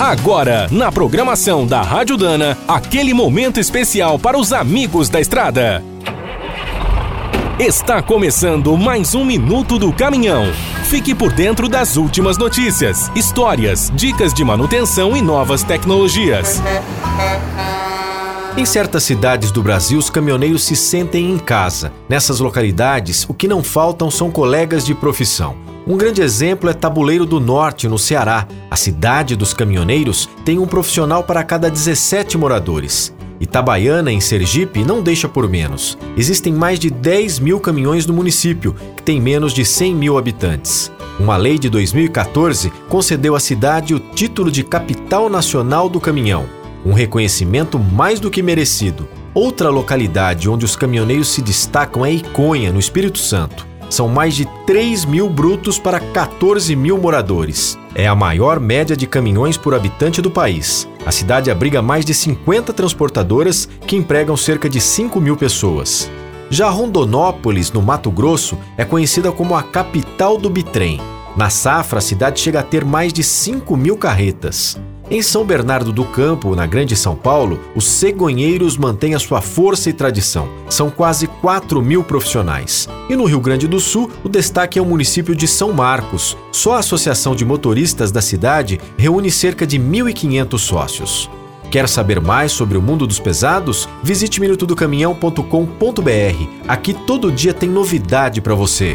Agora, na programação da Rádio Dana, aquele momento especial para os amigos da estrada. Está começando mais um Minuto do Caminhão. Fique por dentro das últimas notícias, histórias, dicas de manutenção e novas tecnologias. Em certas cidades do Brasil, os caminhoneiros se sentem em casa. Nessas localidades, o que não faltam são colegas de profissão. Um grande exemplo é Tabuleiro do Norte, no Ceará. A cidade dos caminhoneiros tem um profissional para cada 17 moradores. Itabaiana, em Sergipe, não deixa por menos. Existem mais de 10 mil caminhões no município, que tem menos de 100 mil habitantes. Uma lei de 2014 concedeu à cidade o título de Capital Nacional do Caminhão, um reconhecimento mais do que merecido. Outra localidade onde os caminhoneiros se destacam é Iconha, no Espírito Santo. São mais de 3 mil brutos para 14 mil moradores. É a maior média de caminhões por habitante do país. A cidade abriga mais de 50 transportadoras que empregam cerca de 5 mil pessoas. Já Rondonópolis, no Mato Grosso, é conhecida como a capital do bitrem. Na safra, a cidade chega a ter mais de 5 mil carretas. Em São Bernardo do Campo, na Grande São Paulo, os cegonheiros mantêm a sua força e tradição. São quase 4 mil profissionais. E no Rio Grande do Sul, o destaque é o município de São Marcos. Só a Associação de Motoristas da cidade reúne cerca de 1.500 sócios. Quer saber mais sobre o mundo dos pesados? Visite minutodocaminhão.com.br. Aqui todo dia tem novidade para você.